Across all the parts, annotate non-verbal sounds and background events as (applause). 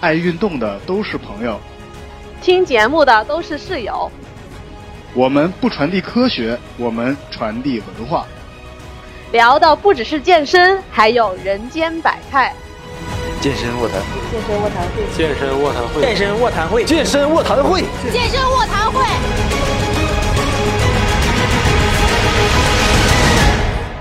爱运动的都是朋友，听节目的都是室友。我们不传递科学，我们传递文化。聊的不只是健身，还有人间百态。健身卧谈会，健身卧谈会，健身卧谈会，健身卧谈会，健身卧谈会，健身卧谈会。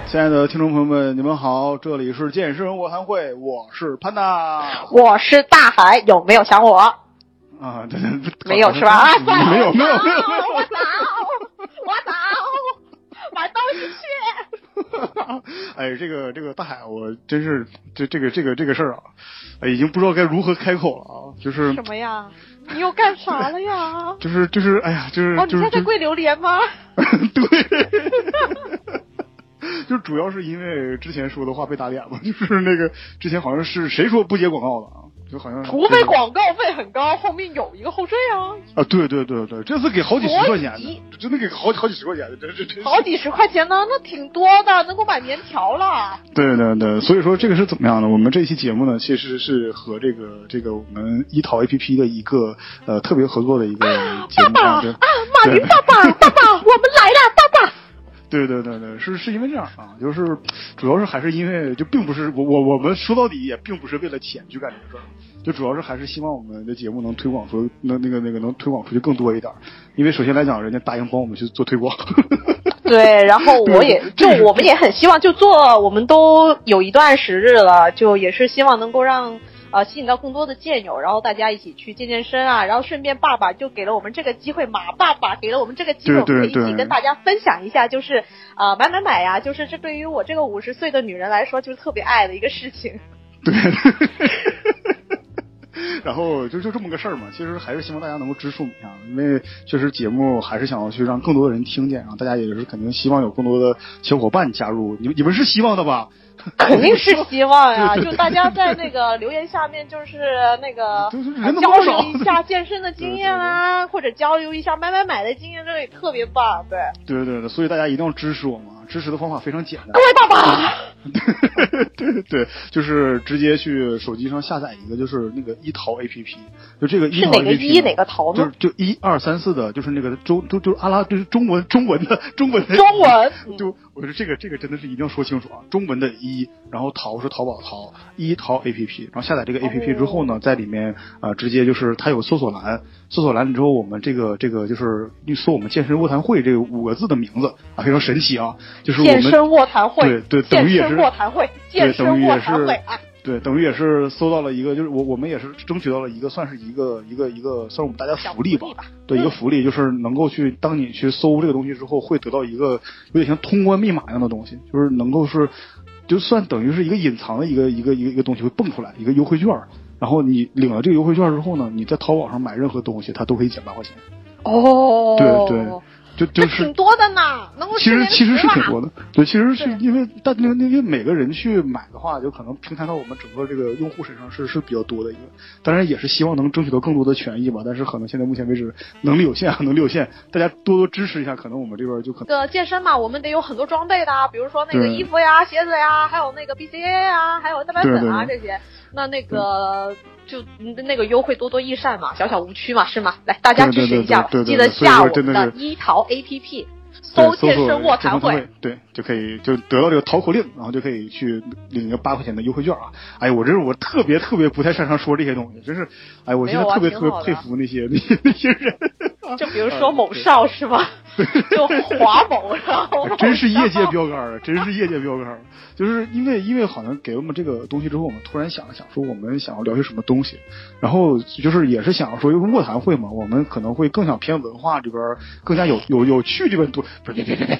亲爱的听众朋友们，你们好，这里是健身卧谈会，我是潘娜，我是大海，有没有想我？啊，对对对，没有是吧？(laughs) 没有没有没有，我走，我走，买东西去。哎，这个这个大海，我真是这这个这个这个事儿啊，哎，已经不知道该如何开口了啊，就是什么呀？你又干啥了呀？就是就是，哎呀，就是哦，你在在跪榴莲吗？对。(laughs) 就主要是因为之前说的话被打脸嘛，就是那个之前好像是谁说不接广告的啊，就好像除非广告费很高，后面有一个后缀啊。啊，对对对对，这次给好几十块钱的，真的给好好几十块钱的，这这这。好几十块钱呢，那挺多的，能够买棉条了。对对对，所以说这个是怎么样的？我们这期节目呢，其实是和这个这个我们一淘 A P P 的一个呃特别合作的一个节目啊，对啊，马云爸爸，爸爸，我们来了，爸爸。对对对对，是是因为这样啊，就是主要是还是因为就并不是我我我们说到底也并不是为了钱去干这个事儿，就主要是还是希望我们的节目能推广出能那个那个能推广出去更多一点，因为首先来讲，人家答应帮我们去做推广。(laughs) 对，然后我也就我们也很希望就做，我们都有一段时日了，就也是希望能够让。呃，吸引到更多的健友，然后大家一起去健健身啊，然后顺便爸爸就给了我们这个机会，马爸爸给了我们这个机会，我们可以一起跟大家分享一下，就是啊、呃、买买买呀，就是这对于我这个五十岁的女人来说，就是特别爱的一个事情。对。(laughs) (laughs) 然后就就这么个事儿嘛，其实还是希望大家能够支持我们一下，因为确实节目还是想要去让更多的人听见，然后大家也是肯定希望有更多的小伙伴加入，你你们是希望的吧？(laughs) 肯定是希望呀，就大家在那个留言下面，就是那个 (laughs) 交流一下健身的经验啦，或者交流一下买买买的经验，这也特别棒。对，对对对，所以大家一定要支持我们，支持的方法非常简单。各位爸爸，(laughs) 对对对，就是直接去手机上下载一个，就是那个一淘 APP，就这个一淘 APP 是哪个一哪个淘呢？就就一二三四的，就是那个中就就阿拉就是中文中文的中文的中文，就我说这个这个真的是一定要说清楚啊，中文的一。然后淘是淘宝淘一淘 A P P，然后下载这个 A P P 之后呢，在里面啊、呃、直接就是它有搜索栏，搜索栏之后我们这个这个就是一搜我们健身卧谈会这五个字的名字啊，非常神奇啊，就是我们健身卧谈会，对对，等于也是卧谈会，健身卧谈会啊。对，等于也是搜到了一个，就是我我们也是争取到了一个，算是一个一个一个，算是我们大家福利吧。吧对，一个福利就是能够去，当你去搜这个东西之后，会得到一个有点像通关密码一样的东西，就是能够是。就算等于是一个隐藏的一个一个一个一个东西会蹦出来，一个优惠券，然后你领了这个优惠券之后呢，你在淘宝上买任何东西，它都可以减八块钱。哦，对对，就就是挺多的呢，能够其实其实是挺多的，对，其实是因为但那那因为每个人去买的话，就可能平摊到我们整个这个用户身上是是比较多的一个，当然也是希望能争取到更多的权益吧，但是可能现在目前为止能力有限，能力有限，大家多多支持一下，可能我们这边就可能。这个健身嘛，我们得有很多装备的，比如说那个衣服呀、鞋子呀，还有那个 BCA 啊，还有蛋白粉啊这些。那那个就那个优惠多多益善嘛，小小无区嘛，是吗？来，大家支持一下吧，记得下我们的一淘 APP。搜健身卧谈会，对，就可以就得到这个淘口令，然后就可以去领一个八块钱的优惠券啊！哎，我这是我特别特别不太擅长说这些东西，真是，哎，我现在特别特别佩服那些那些那些人。就比如说某少 (laughs) 是吗？(laughs) 就华某，然后 (laughs) 真是业界标杆啊！真是业界标杆。就是因为因为好像给我们这个东西之后，我们突然想了想，说我们想要聊些什么东西，然后就是也是想要说，因为卧谈会嘛，我们可能会更想偏文化这边更加有有有趣这边多。不是别别别别，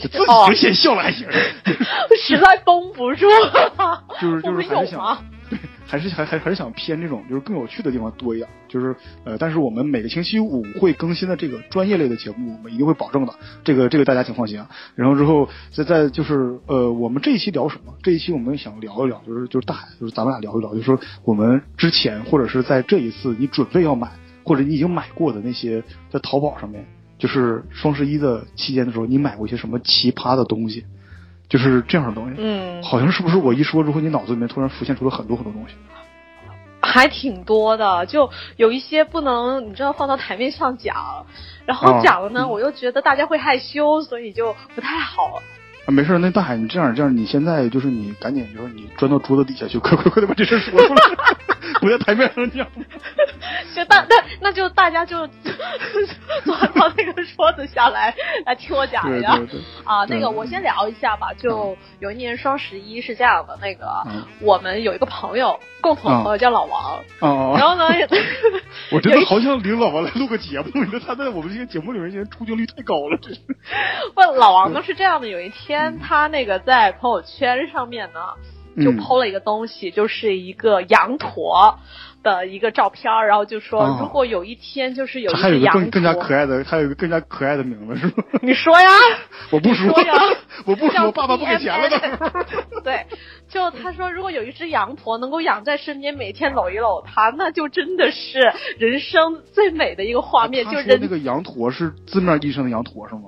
自己就先笑了还行。(laughs) 实在绷不住了。就是就是还是想，(laughs) 对，还是还还还是想偏这种就是更有趣的地方多一点。就是呃，但是我们每个星期五会更新的这个专业类的节目，我们一定会保证的。这个这个大家请放心啊。然后之后再再就是呃，我们这一期聊什么？这一期我们想聊一聊，就是就是大海，就是咱们俩聊一聊，就是说我们之前或者是在这一次你准备要买或者你已经买过的那些在淘宝上面。就是双十一的期间的时候，你买过一些什么奇葩的东西？就是这样的东西。嗯，好像是不是我一说之后，你脑子里面突然浮现出了很多很多东西？还挺多的，就有一些不能你知道放到台面上讲，然后哦讲了呢，我又觉得大家会害羞，所以就不太好。啊，没事儿，那大海，你这样这样，你现在就是你赶紧就是你钻到桌子底下去，快快快的把这事儿说出来，(laughs) 不在台面上讲。(laughs) 就大那那就大家就坐到那个桌子下来来听我讲一下啊。那个嗯我先聊一下吧，就有一年双十一是这样的，那个嗯我们有一个朋友，共同朋友叫老王，啊啊！然后呢，(laughs) 我真的好想领老王来录个节目，你说他在我们这个节目里面现在出镜率太高了，真是。不，老王呢是这样的，有一天他那个在朋友圈上面呢，就剖了一个东西，就是一个羊驼的一个照片儿，然后就说哦如果有一天就是有一他还有只羊一个更更加，可爱的，还有一个更加可爱的名字是吗？(laughs) 你说呀，我不说说呀，我不叫说，爸爸不给钱了都。(laughs) 对，就他说，如果有一只羊驼能够养在身边，每天搂一搂它，那就真的是人生最美的一个画面。就人他说那个羊驼是字面意义上的羊驼是吗？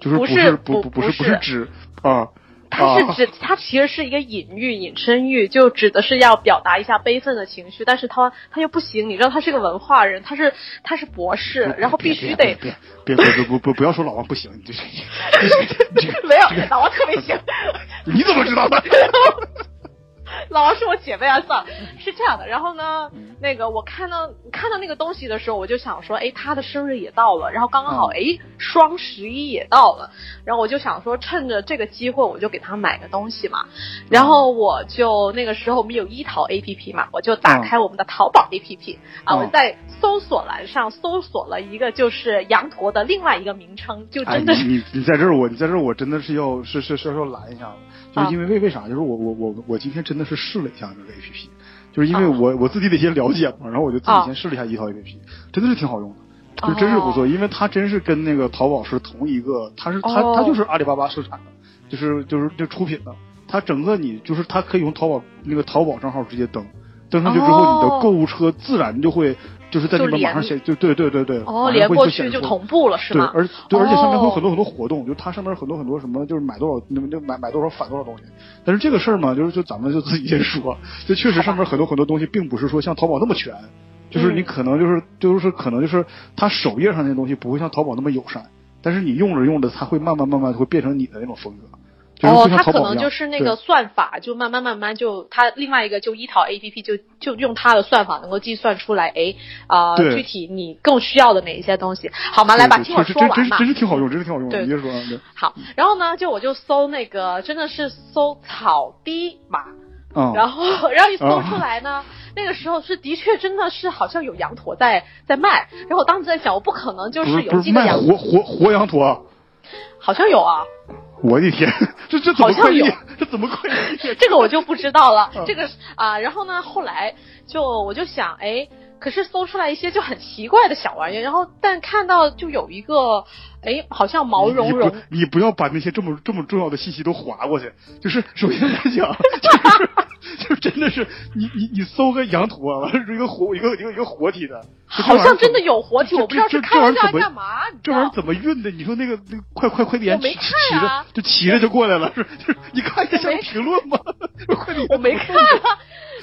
就是不是是不不不是不是不是指啊它是啊指，它其实是一个隐喻、引申喻，就指的是要表达一下悲愤的情绪，但是他他又不行，你知道他是个文化人，他是他是博士，然后必须得别别别别别不不不要说老王不行，你这这这没有老王特别行，你怎么知道的？老王是我姐妹啊，算了，是这样的。然后呢，嗯。那个我看到看到那个东西的时候，我就想说，哎，他的生日也到了，然后刚刚好，嗯。哎，双十一也到了，然后我就想说，趁着这个机会，我就给他买个东西嘛。然后我就那个时候我们有一淘 A P P 嘛，我就打开我们的淘宝 A P P 啊，嗯。我在搜索栏上搜索了一个就是羊驼的另外一个名称，就哎，真的是、你你你在这儿，我你在这儿，我真的是要是是是要拦一下子，就是因为为为啥？就是我我我我今天真的是试了一下这个 A P P，就是因为啊。我我自己的一些了解嘛，然后我就自己啊。先试了一下一套 A P P，真的是挺好用的。就真是不错，因为它真是跟那个淘宝是同一个，它是它哦。它就是阿里巴巴生产的，就是就是就出品的，它整个你就是它可以用淘宝那个淘宝账号直接登，登上去之后，你的哦购物车自然就会就是在那边就连马上写，就对对对对，哦，连过去就同步了是对，吗？而对，而且上面会有哦很多很多活动，就它上面很多很多什么，就是买多少，那那买买多少返多少东西。但是这个事儿嘛，就是就咱们就自己先说，就确实上面很多很多东西，并不是说像淘宝那么全，就是你嗯可能就是就是可能就是它首页上那些东西不会像淘宝那么友善，但是你用着用着，它会慢慢慢慢会变成你的那种风格。就是哦，它可能就是那个算法，就慢慢慢慢就它另外一个就一淘 A P P 就就用它的算法能够计算出来，哎啊、对具体你更需要的哪一些东西，好吗？来吧，听我确实真真是说完嘛。真是挺好用，真是挺好用的。对说好，然后呢，就我就搜那个真的是搜草低马，嗯，然后然后一搜出来呢，那个时候是的确真的是好像有羊驼在在卖，然后我当时在想，我不可能就是有不是卖这个羊，活活活羊驼啊。好像有啊，我的天，(laughs) 这这怎么好像有？(laughs) 这怎么快递？(laughs) 这个我就不知道了嗯。这个是啊、然后呢，后来就我就想，哎，可是搜出来一些就很奇怪的小玩意儿，然后但看到就有一个，哎，好像毛茸茸你不，你不要把那些这么这么重要的信息都划过去。就是首先来讲，就是就真的是你你你搜个羊驼，完了是一个活一个一个一个活体的，好像真的有活体，我不知道这是开玩笑干嘛，这玩意儿怎么运的？你说那个那个快快快递员我没骑看啊骑着就骑着就过来了，是就是你看一下评论吗？(laughs) 我没看啊。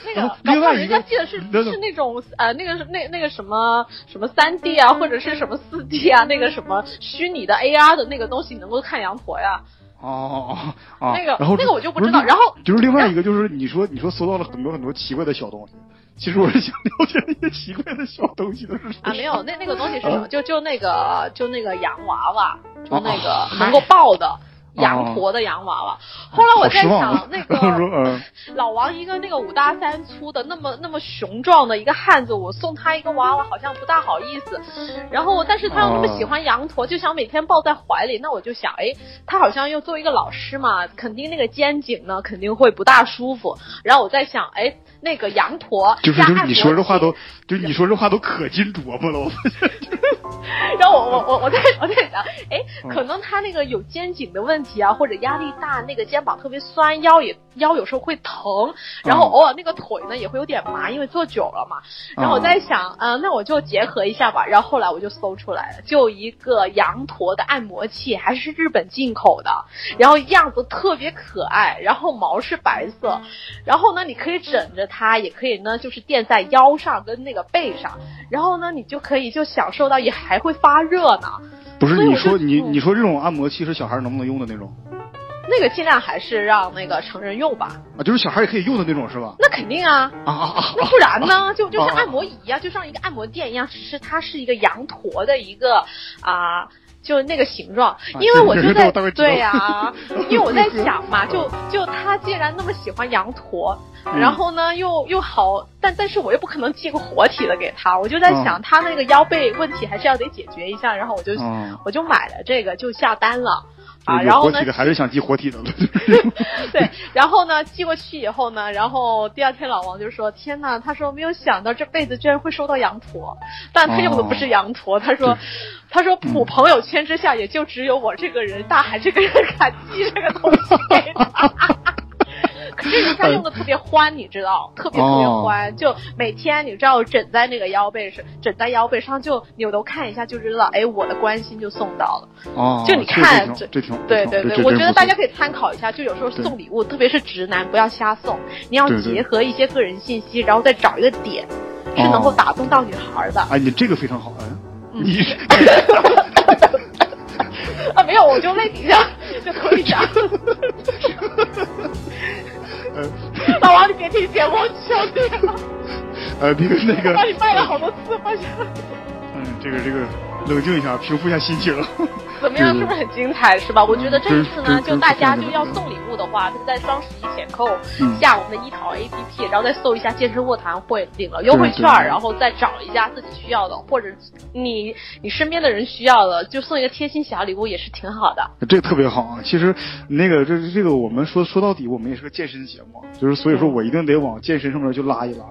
那个另外一个人家记得是是那种呃，那个是那那个什么什么三 D 啊，或者是什么四 D 啊，那个什么虚拟的 AR 的那个东西，你能够看羊驼呀。哦哦哦啊，那个然后那个我就不知道然后就是另外一个就是你说你说搜到了很多很多奇怪的小东西，其实我是想了解那些奇怪的小东西的是什么啊，没有，那那个东西是什么？啊就就那个就那个洋娃娃，就那个啊能够抱的啊羊驼的洋娃娃。后来我在想那个 (laughs) 嗯老王一个那个五大三粗的那么那么雄壮的一个汉子，我送他一个娃娃好像不大好意思。然后但是他又那么喜欢羊驼，就想每天抱在怀里，那我就想，哎，他好像又作为一个老师嘛，肯定那个肩颈呢肯定会不大舒服。然后我在想，哎，那个羊驼就是就是你说这话都，就是你说这话都可金琢磨了，我发现。(laughs) 然后我我我我在我在想，哎，嗯可能他那个有肩颈的问题啊，或者压力大，那个肩膀特别酸，腰也腰有时候会疼，然后嗯偶尔那个腿呢也会有点麻，因为坐久了嘛。然后我在想，嗯、那我就结合一下吧。然后后来我就搜出来了，就一个羊驼的按摩器，还是日本进口的，然后样子特别可爱，然后毛是白色，然后呢，你可以枕着它，也可以呢，就是垫在腰上跟那个背上，然后呢，你就可以就享受到，也还会发热呢。不是你说你嗯你说这种按摩器是小孩能不能用的那种那个尽量还是让那个成人用吧，啊？就是小孩也可以用的那种是吧？那肯定啊。啊啊啊！那不然呢？(laughs) 就就是哦按摩仪呀、就像一个按摩店一样，只是它是一个羊驼的一个啊。就那个形状，因为我就在对呀、(laughs) 因为我在想嘛，就就他既然那么喜欢羊驼，嗯然后呢又又好，但但是我又不可能寄个活体的给他，我就在嗯想他那个腰背问题还是要得解决一下，然后我就、嗯我就买了这个就下单了啊，然后呢活体的还 (laughs) 是想寄活体的了。(laughs) 对，然后呢，寄过去以后呢，然后第二天老王就说：“天呐，他说没有想到这辈子居然会收到羊驼，但他用的不是羊驼，他说，他说普朋友圈之下也就只有我这个人，大海这个人敢寄这个东西给 (laughs) 他。”可是人家用的特别欢，你知道，特别特别欢，就每天你知道枕在那个腰背上，枕在腰背上，就扭头看一下就知道，哎，我的关心就送到了。哦，就你看这这挺对对对，这这我觉得大家可以参考一下，就有时候送礼物，特别是直男，不要瞎送，你要结合一些个人信息，然后再找一个点，是能够哦打动到女孩的。哎，你这个非常好哎，嗯你 (laughs) 啊，没有，我就类比一下，就可以讲。(laughs) 呃 (laughs) 老王，你别听节目，我求你了，(laughs) 呃那个那个把你卖了好多次，发现嗯，这个这个冷静一下，平复一下心情。(laughs) 怎么样？是不是很精彩？是吧？我觉得这一次呢，就大家就要送礼物的话，就在双十一前扣嗯下我们的一淘 APP，然后再搜一下健身卧谈会，领了优惠券然后再找一下自己需要的，或者你你身边的人需要的，就送一个贴心小礼物也是挺好的。这个特别好啊！其实那个这这个我们说说到底，我们也是个健身节目，就是所以说我一定得往健身上面去拉一拉。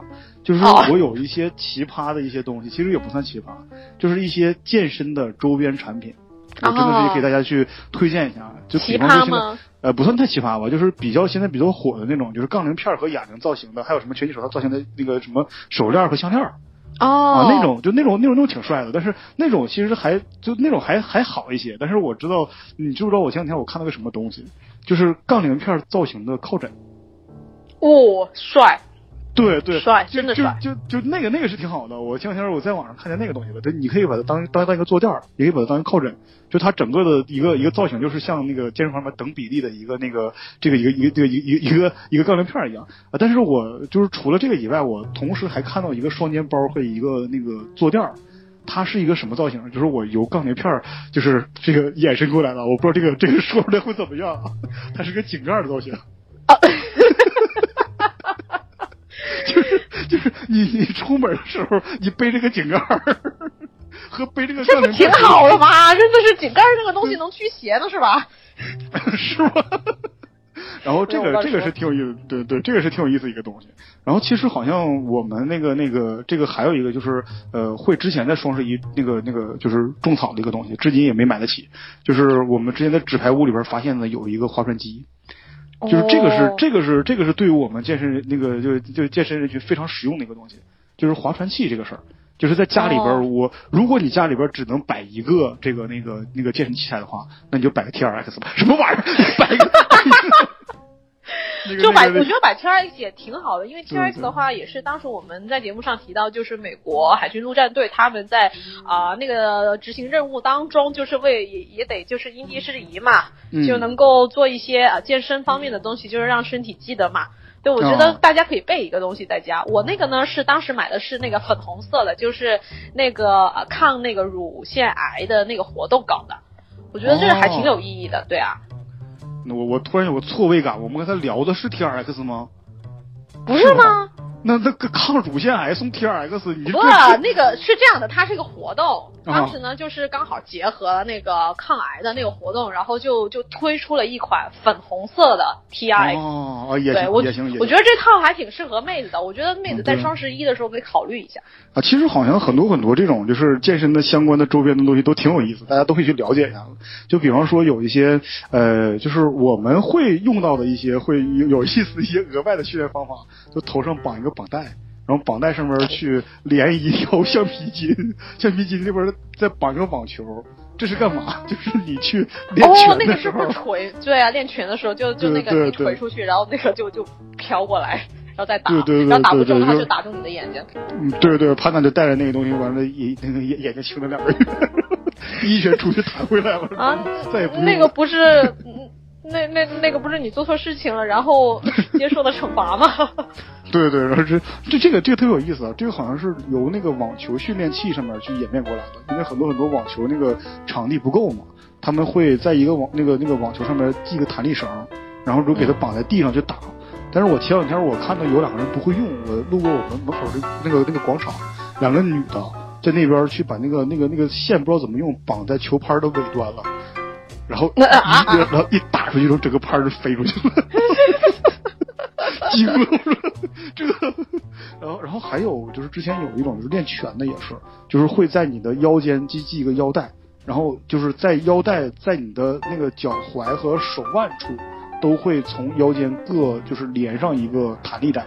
就是我有一些奇葩的一些东西，其实也不算奇葩，就是一些健身的周边产品，我真的是给大家去推荐一下。就比奇方说现在？呃，不算太奇葩吧，就是比较现在比较火的那种，就是杠铃片儿和哑铃造型的，还有什么拳击手套造型的那个什么手链儿和项链儿。哦啊，那种就那种那种那种挺帅的，但是那种其实还就那种还还好一些。但是我知道，你知不知道我前两天我看到个什么东西，就是杠铃片造型的靠枕。哦，帅，对对，帅就就真的帅就就那个那个是挺好的。我前两天我在网上看见那个东西了，就你可以把它当当当一个坐垫儿，也可以把它当一个靠枕。就它整个的一个一个造型，就是像那个健身房里面等比例的一个那个这个一个一个这个一个一个一个一个杠铃片儿一样啊。但是我就是除了这个以外，我同时还看到一个双肩包和一个那个坐垫儿。它是一个什么造型？就是我由杠铃片儿，就是这个衍生过来的。我不知道这个这个说出来会怎么样啊？(laughs) 它是个井盖儿的造型。就是就是你你出门的时候，你背这个井盖儿，和背这个这不挺好的吗？真的是井盖这个东西能驱邪的是吧？(laughs) 是吗？(laughs) 然后这个这个是挺有意思，对对，这个是挺有意思一个东西。然后其实好像我们那个那个这个还有一个就是呃，会之前在双十一那个那个就是种草的一个东西，至今也没买得起。就是我们之前在纸牌屋里边发现的有一个划船机，就是这个是、哦这个是这个是对于我们健身人那个就就健身人群非常实用的一个东西，就是划船器这个事儿。就是在家里边儿，哦我如果你家里边儿只能摆一个这个那个那个健身器材的话，那你就摆个 T R X 吧，什么玩意儿？摆一个就摆，我觉得摆 T R X 也挺好的，因为 T R X 的话也是当时我们在节目上提到，就是美国海军陆战队他们在啊、那个执行任务当中，就是为也也得就是因地制宜嘛，嗯就能够做一些啊健身方面的东西，就是让身体记得嘛。对，我觉哦得大家可以备一个东西在家。我那个呢是当时买的是那个粉红色的，就是那个呃抗那个乳腺癌的那个活动搞的。我觉得这个还挺有意义的，对啊，我我突然有个错位感，我们跟他聊的是 T R X 吗？不是吗？那那个抗乳腺癌送 T R X，你不，那个是这样的，它是一个活动，当时呢就是刚好结合了那个抗癌的那个活动，然后就就推出了一款粉红色的 T R X。哦，也行，我也行，我觉得这套还挺适合妹子的，我觉得妹子在双十一的时候可以考虑一下。啊，其实好像很多很多这种就是健身的相关的周边的东西都挺有意思，大家都可以去了解一下。就比方说有一些呃，就是我们会用到的一些会有有意思一些额外的训练方法，就头上绑一个绑带。然后绑带上面去连一条橡皮筋，橡皮筋那边再绑个网球，这是干嘛？(laughs) 就是你去练拳的时候，锤，对啊，练拳的时候就就那个你锤出去，然后那个就就飘过来，然后再打，对对对，然后打不中他就打中你的眼睛。嗯，对对，潘娜就带着那个东西，完了眼那个眼眼睛青了两个月，一拳出去弹回来了啊，再也不那个不是。(laughs) 那那那个不是你做错事情了，然后接受的惩罚吗？(laughs) 对对，然后这这这个这个特别有意思啊！这个好像是由那个网球训练器上面去演变过来的，因为很多很多网球那个场地不够嘛，他们会在一个网那个那个网球上面系个弹力绳，然后就给它绑在地上去打。但是我前两天我看到有两个人不会用，我路过我们门口的那个那个广场，两个女的在那边去把那个那个那个线不知道怎么用绑在球拍的尾端了。然后一然后一打出去，之后整个拍就飞出去了，惊了！(laughs) 这，然后然后还有就是之前有一种就是练拳的也是，就是会在你的腰间系系一个腰带，然后就是在腰带在你的那个脚踝和手腕处都会从腰间各就是连上一个弹力带，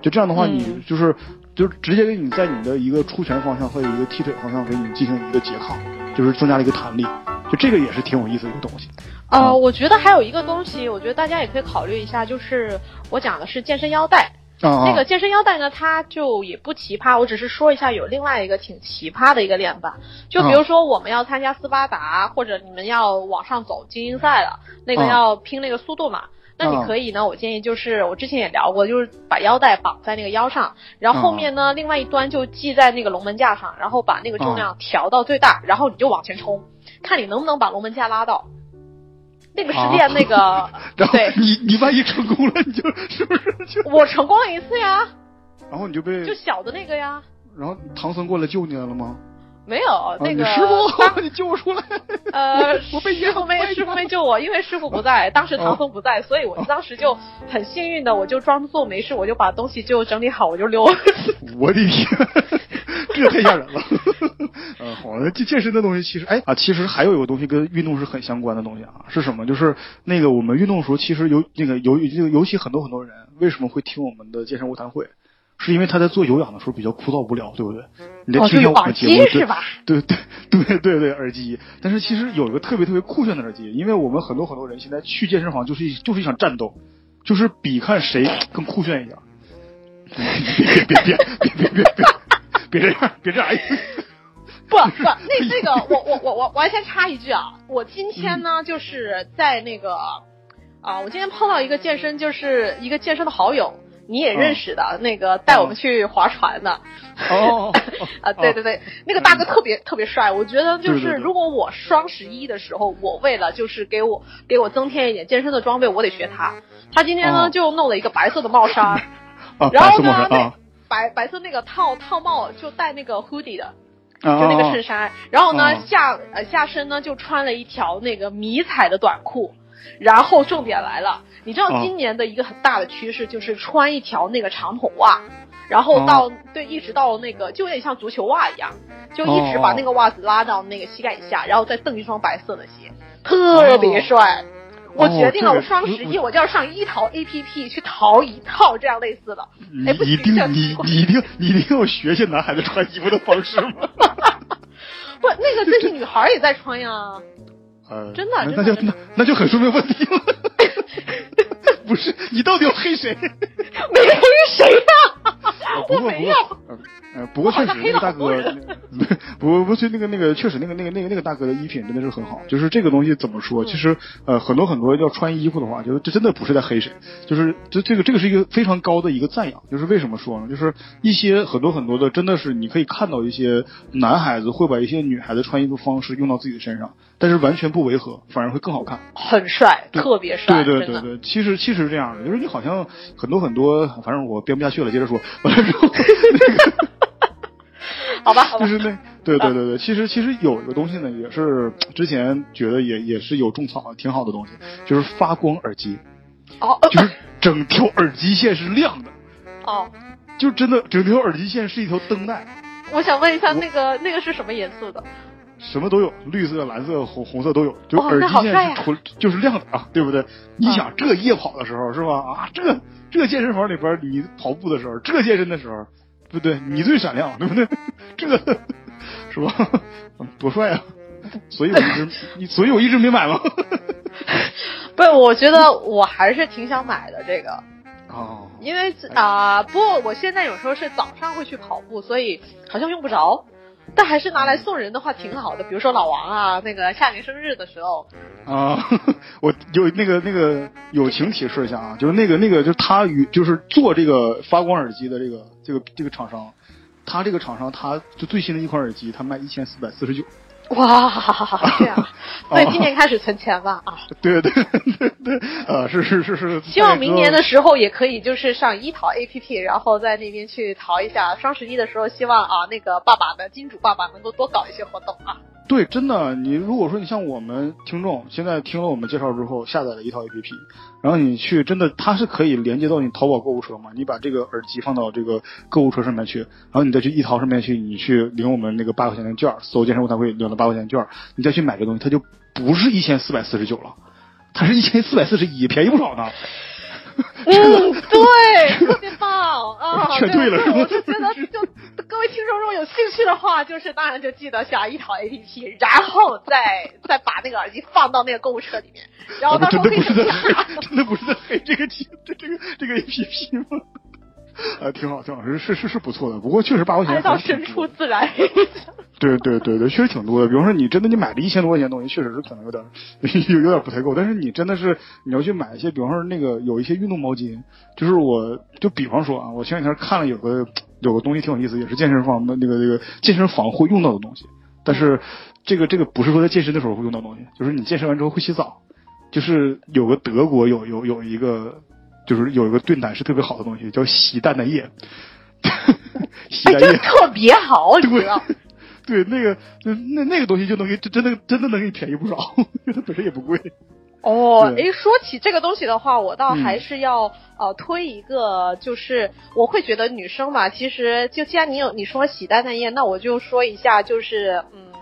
就这样的话你就是就直接给你在你的一个出拳方向和一个踢腿方向给你进行一个拮抗，就是增加了一个弹力。就这个也是挺有意思的一个东西。呃，我觉得还有一个东西，我觉得大家也可以考虑一下，就是我讲的是健身腰带。啊。那个健身腰带呢，它就也不奇葩，我只是说一下有另外一个挺奇葩的一个练法。就比如说我们要参加斯巴达，或者你们要往上走精英赛了，那个要拼那个速度嘛。那你可以呢，我建议就是我之前也聊过，就是把腰带绑在那个腰上，然后后面呢，另外一端就系在那个龙门架上，然后把那个重量调到最大，然后你就往前冲。看你能不能把龙门架拉到，那个是练那个，(laughs) 然后，你你万一成功了，你就是不是就我成功了一次呀，然后你就被就小的那个呀，然后唐僧过来救你来了吗？没有，那个师傅，你救我出来。呃，(laughs) 我被师傅没师傅没救我，因为师傅不在，当时唐僧不在，所以我当时就很幸运的，我就装作没事，我就把东西就整理好，我就溜。(laughs) 我的天，这太吓人了。(laughs) 嗯，好，健健身的东西其实，哎啊，其实还有一个东西跟运动是很相关的东西啊，是什么？就是那个我们运动的时候，其实有那个有尤尤其很多很多人为什么会听我们的健身无谈会？是因为他在做有氧的时候比较枯燥无聊，对不对？你在听我们节目，对对对对对对，耳机。但是其实有一个特别特别酷炫的耳机，因为我们很多很多人现在去健身房就是一就是一场战斗，就是比看谁更酷炫一点。别别别别别别别别别这样，别这样！不不，那那个我我我我我先插一句啊，我今天呢就是在那个啊，我今天碰到一个健身，就是一个健身的好友。你也认识的那个带我们去划船的，哦，(laughs) 啊，对对对，那个大哥特别特别帅，我觉得就是如果我双十一的时候，我为了就是给我给我增添一点健身的装备，我得学他。他今天呢就弄了一个白色的帽衫，(laughs) 然后呢那白白色那个套套帽就戴那个 hoodie 的，就那个衬衫，然后呢下呃下身呢就穿了一条那个迷彩的短裤。然后重点来了，你知道今年的一个很大的趋势就是穿一条那个长筒袜，然后到对一直到那个就有点像足球袜一样，就一直把那个袜子拉到那个膝盖以下，然后再蹬一双白色的鞋，特别帅。我决定了，我双十一我就要上一淘 A P P 去淘一套这样类似的。哎，不一定你你一定你一定要学学男孩子穿衣服的方式吗？(laughs) 不，那个最近女孩也在穿呀。呃，真的，那就那那就很说明问题了。(laughs) 不是，你到底要黑谁？(laughs) 没黑谁呀？我没有。呃，(laughs) 不过确实那个大哥不不不，就那个那个确实那个那个那个那个大哥的衣品真的是很好。就是这个东西怎么说？其实呃很多很多要穿衣服的话，就是这真的不是在黑谁，就是这这个这个是一个非常高的一个赞扬。就是为什么说呢？就是一些很多很多的真的是你可以看到一些男孩子会把一些女孩子穿衣服方式用到自己的身上，但是完全不违和，反而会更好看。很帅，特别帅，对对对对，其实其实是这样的，就是你好像很多很多，反正我编不下去了，接着说。完了之后，好吧，好吧就，是那，对对对对，(laughs) 其实其实有一个东西呢，也是之前觉得也也是有种草挺好的东西，就是发光耳机，哦就是整条耳机线是亮的，哦，就真的整条耳机线是一条灯带，我想问一下，那个那个是什么颜色的？什么都有，绿色、蓝色、红红色都有，就哦耳机线是纯就是亮的啊，对不对？你想这夜跑的时候是吧？啊，这这健身房里边你跑步的时候，这健身的时候，对不对？你最闪亮，对不对？(laughs) 这个是吧？嗯 (laughs) 多帅啊！所以我一直你，(laughs) 所以我一直没买嘛。不是，我觉得我还是挺想买的这个，哦，因为啊、不过我现在有时候是早上会去跑步，所以好像用不着。但还是拿来送人的话挺好的，比如说老王啊，那个下年生日的时候，啊，我有那个那个友情提示一下啊，就是那个那个就是他与就是做这个发光耳机的这个这个这个厂商，他这个厂商他就最新的一款耳机，他卖一千四百四十九。(laughs) 哇，这样，(laughs) 所以哦今年开始存钱吧啊！对对对对，啊，是是是是。(laughs) 希望明年的时候也可以，就是上一淘 APP，然后在那边去淘一下。双十一的时候，希望啊，那个爸爸的金主爸爸能够多搞一些活动啊。对，真的，你如果说你像我们听众，现在听了我们介绍之后，下载了一套 APP，然后你去，真的它是可以连接到你淘宝购物车嘛？你把这个耳机放到这个购物车上面去，然后你再去一淘上面去，你去领我们那个八块钱的券，搜健身舞台会领了八块钱的券，你再去买这东西，它就不是一千四百四十九了，它是一千四百四十一，便宜不少呢。(laughs) 嗯，对，(laughs) 特别棒啊！全对了对我就觉得，就各位听众如果有兴趣的话，就是当然就记得下一淘 APP，然后再再把那个耳机放到那个购物车里面，然后到时候可以真的不是在黑，真的不是在黑这个机这这个这个 A P P 吗？啊，挺好，挺好，是是是是不错的。不过确实八块钱爱到深处自然。对对对对，确实挺多的。比方说，你真的你买了一千多块钱的东西，确实是可能有点 (laughs) 有有点不太够。但是你真的是你要去买一些，比方说那个有一些运动毛巾，就是我就比方说啊，我前两天看了有个有个东西挺有意思，也是健身房的那个那个健身房会用到的东西，但是这个这个不是说在健身的时候会用到的东西，就是你健身完之后会洗澡，就是有个德国有有有一个就是有一个对奶是特别好的东西，叫洗蛋 (laughs) 蛋液。洗哎，蛋液，这特别好，你知道？对，那个那那那个东西就能给真的真的能给你便宜不少，因为它本身也不贵。哦，对诶，说起这个东西的话，我倒嗯还是要、呃推一个，就是我会觉得女生嘛，其实就既然你有你说洗蛋蛋液，那我就说一下，就是嗯，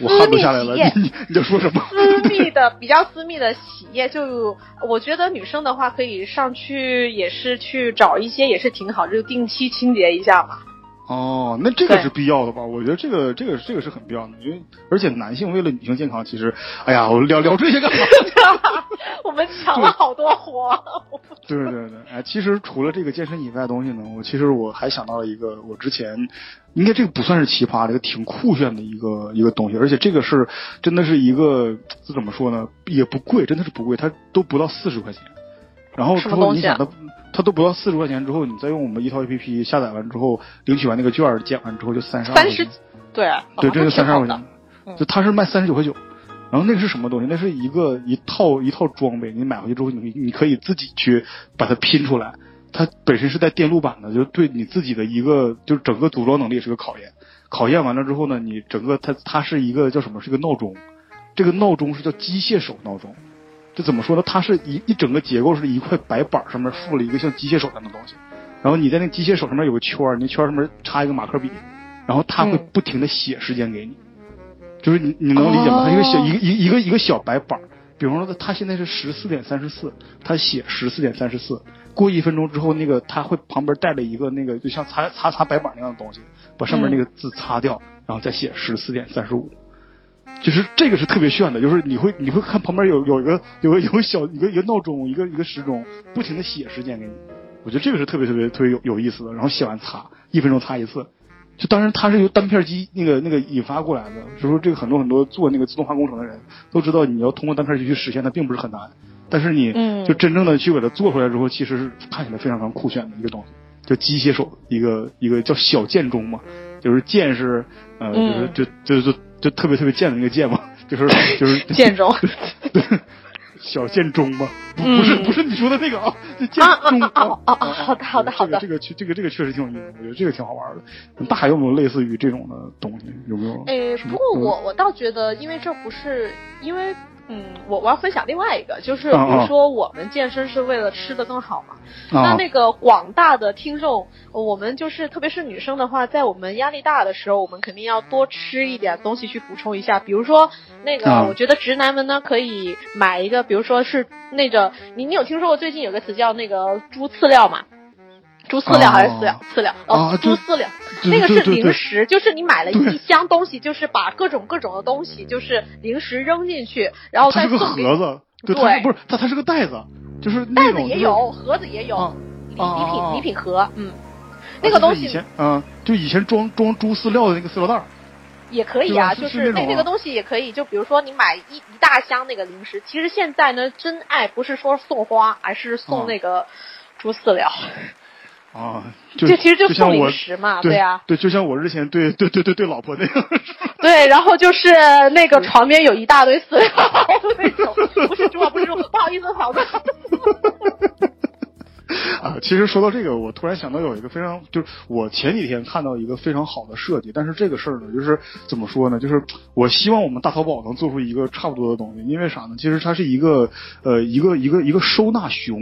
我汗私密都下来了。你你在说什么？私密的比较私密的洗液，就我觉得女生的话可以上去也是去找一些也是挺好，就定期清洁一下嘛。哦，那这个是必要的吧？我觉得这个这个这个是很必要的，因为而且男性为了女性健康，其实，哎呀，我聊聊这些干嘛？(laughs) 我们抢了好多活。对对对，哎，其实除了这个健身以外的东西呢，我其实我还想到了一个，我之前应该这个不算是奇葩，这个挺酷炫的一个一个东西，而且这个是真的是一个这怎么说呢，也不贵，真的是不贵，它都不到四十块钱。然后之后你想它它都不到四十块钱之后，你再用我们一套 A P P 下载完之后，领取完那个券儿减完之后就三十二三十，对，对，这个个三十二块钱，嗯就它是卖三十九块九。然后那个是什么东西？那是一个一套一套装备，你买回去之后，你你可以自己去把它拼出来。它本身是带电路板的，就对你自己的一个就是整个组装能力也是个考验。考验完了之后呢，你整个它它是一个叫什么？是个闹钟。这个闹钟是叫机械手闹钟。这怎么说呢？它是一一整个结构是一块白板上面附了一个像机械手一样的东西，然后你在那机械手上面有个圈儿，你圈儿上面插一个马克笔，然后它会嗯不停的写时间给你。就是你你能理解吗？它一个小哦一个一个一个一个小白板儿，比方说它现在是十四点三十四，它写十四点三十四，过一分钟之后，那个它会旁边带了一个那个就像擦擦擦白板那样的东西，把上面那个字擦掉，然后再写十四点三十五。就是这个是特别炫的，就是你会你会看旁边有有一个有个有个小一个一个闹钟，一个一个时钟，不停的写时间给你。我觉得这个是特别特别特别有有意思的。然后写完擦，一分钟擦一次，就当然它是由单片机那个那个引发过来的，所以说这个很多很多做那个自动化工程的人都知道，你要通过单片机去实现它并不是很难，但是你嗯就真正的去给它做出来之后，其实是看起来非常非常酷炫的一个东西，叫机械手一个一个叫小剑钟嘛，就是剑是呃就是嗯就就就就特别特别贱的那个贱嘛，(laughs) 就是就 (laughs) 是贱中对，(laughs) 小贱中嘛，不是不是你说的那个啊，这剑啊啊钟啊好的好的好的这个这个这个这个确实挺有意思，我觉得这个挺好玩的。大海有没有类似于这种的东西？有没有？诶，不过我我倒觉得，因为这不是因为。嗯，我我要分享另外一个，就是比如说我们健身是为了吃的更好嘛。那啊那个广大的听众，我们就是特别是女生的话，在我们压力大的时候，我们肯定要多吃一点东西去补充一下。比如说那个，啊我觉得直男们呢可以买一个，比如说是那个，你你有听说过最近有个词叫那个猪饲料吗？猪饲料还是饲料？饲料啊哦，猪饲料。对那个是零食，就是你买了一箱东西，就是把各种各种的东西，就是零食扔进去，然后它是个再送盒子，对，对它是不是它它是个袋子，就是袋子也有，盒子也有啊，礼礼品礼品盒，嗯，那啊个东西嗯，就以前装装猪饲料的那个塑料袋儿。也可以啊，就是是那个东西也可以，就比如说你买一一大箱那个零食，其实现在呢，真爱不是说送花，而是啊送那个猪饲料，啊，就这其实就送零就像我食嘛，对啊，对，就像我之前对对对对对老婆那样，(laughs) 对，然后就是那个床边有一大堆饲料那种，不是猪啊，不是猪，不好意思，嫂子。(laughs) 啊，其实说到这个，我突然想到有一个非常，就是我前几天看到一个非常好的设计，但是这个事儿呢，就是怎么说呢？就是我希望我们大淘宝能做出一个差不多的东西，因为啥呢？其实它是一个呃一个一个一个收纳熊，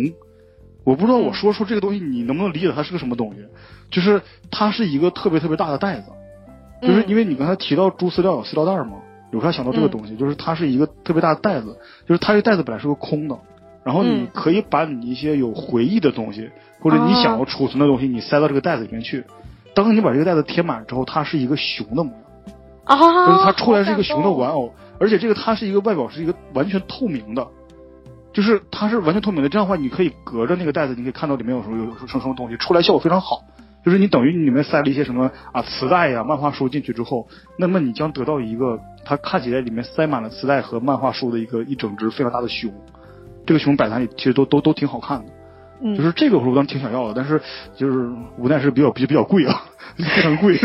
我不知道我说出这个东西你能不能理解它是个什么东西，就是它是一个特别特别大的袋子，就是因为你刚才提到猪饲料有饲料袋嘛，有啥想到这个东西，就是它是一个特别大的袋子，就是它这袋子本来是个空的。然后你嗯可以把你一些有回忆的东西，或者你想要储存的东西，你塞到这个袋子里面去。当你把这个袋子填满之后，它是一个熊的模样，啊，就是它出来是一个熊的玩。偶，而且这个它是一个外表是一个完全透明的，就是它是完全透明的。这样的话，你可以隔着那个袋子，你可以看到里面有什么有什么什么东西，出来效果非常好。就是你等于你里面塞了一些什么啊磁带呀、漫画书进去之后，那么你将得到一个它看起来里面塞满了磁带和漫画书的一个一整只非常大的熊。这个熊摆摊里其实都都都挺好看的。嗯，就是这个我当时挺想要的，但是就是无奈是比较比比较贵啊，非常贵，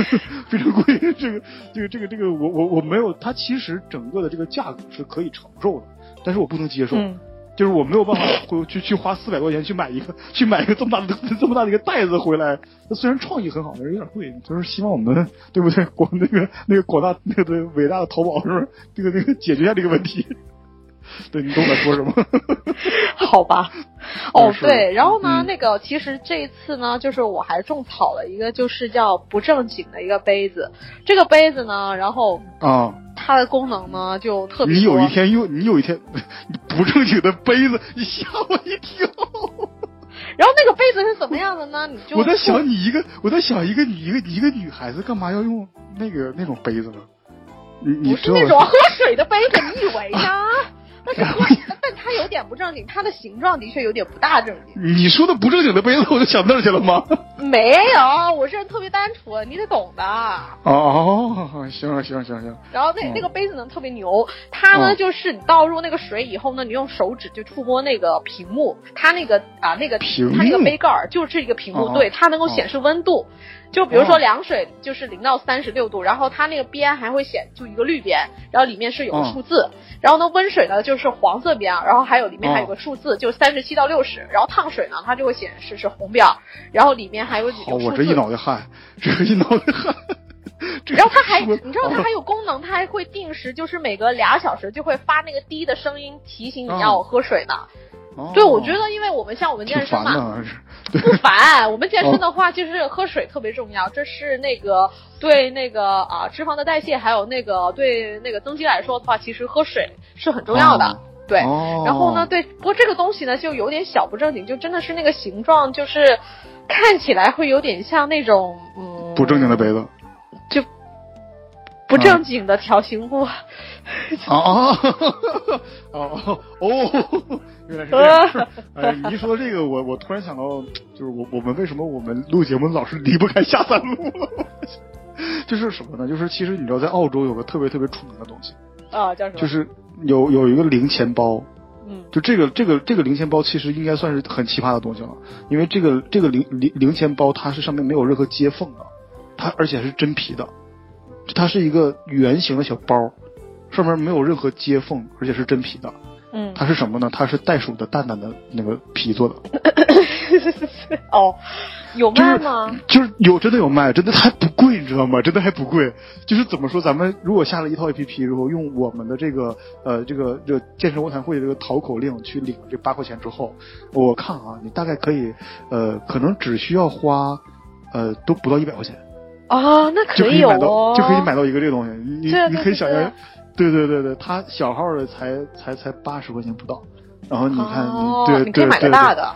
非常贵。这个这个这个这个我我我没有，它其实整个的这个价格是可以承受的，但是我不能接受，嗯就是我没有办法会 (coughs) 去去花四百块钱去买一个去买一个这么大的这么大的一个袋子回来。那虽然创意很好，但是有点贵。就是希望我们对不对？广那个那个广大那个伟大的淘宝是不是这个这个解决一下这个问题？(laughs) 对你懂我在说什么？(laughs) 好吧，哦对，然后呢，嗯那个其实这一次呢，就是我还种草了一个，就是叫不正经的一个杯子。这个杯子呢，然后啊。它的功能呢就特别你有一天用你有一天你 (laughs) 不正经的杯子，你吓我一跳。然后那个杯子是怎么样的呢？你就我在想你一个，我在想一个你一个一个女孩子干嘛要用那个那种杯子呢？你你不是那种喝水的杯子，你以为呢？但是喝，但它有点不正经，它的形状的确有点不大正经。你说的不正经的杯子，我就想那儿去了吗？(laughs) 没有，我这人特别单纯，你得懂的。哦哦，行行行行，然后那嗯那个杯子呢特别牛，它呢嗯就是你倒入那个水以后呢，你用手指就触摸那个屏幕，它那个啊那个屏它那个杯盖儿就是一个屏幕，哦对，它能够显示温度。就比如说哦凉水就是零到三十六度，然后它那个边还会显就一个绿边，然后里面是有数字，然后呢温水呢就是黄色边，然后还有里面还有哦个数字，就三十七到六十，然后烫水呢它就会显示是红边儿，然后里面还有几个数我这一。脑袋汗，这一脑袋汗。(laughs) 这然后它还，你知道它还有功能，它还会定时，就是每隔俩小时就会发那个滴的声音提醒你要我喝水呢。哦对，我觉得因为我们像我们健身嘛，(laughs) 不烦。我们健身的话，就是喝水特别重要，这是那个对那个啊脂肪的代谢，还有那个对那个增肌来说的话，其实喝水是很重要的。哦对，哦然后呢，对，不过这个东西呢就有点小不正经，就真的是那个形状，就是看起来会有点像那种嗯不正经的杯子。就不正经的条形物。啊 (laughs) 啊哦哦，原来是这样。(laughs) 哎，你一说到这个，我我突然想到，就是我我们为什么我们录节目老是离不开下三路？(laughs) 就是什么呢？就是其实你知道，在澳洲有个特别特别出名的东西，啊，叫什么？就是有有一个零钱包，嗯就这个这个这个零钱包其实应该算是很奇葩的东西了，因为这个这个零零零钱包它是上面没有任何接缝的，它而且是真皮的，它是一个圆形的小包，上面没有任何接缝，而且是真皮的。嗯，它是什么呢？它是袋鼠的蛋蛋的那个皮做的，(coughs) 哦，有卖吗？就是有真的有卖，真的还不贵，你知道吗？真的还不贵。就是怎么说，咱们如果下了一套 A P P 之后，用我们的这个呃这个这个健身卧谈会的这个淘口令去领这八块钱之后，我看啊，你大概可以呃可能只需要花呃都不到一百块钱，啊，那可以有就可以买到、哦，就可以买到一个这个东西。你你可以想象，对对对对，它小号的才才才八十块钱不到，然后你看哦你对你可以买对对对个大的，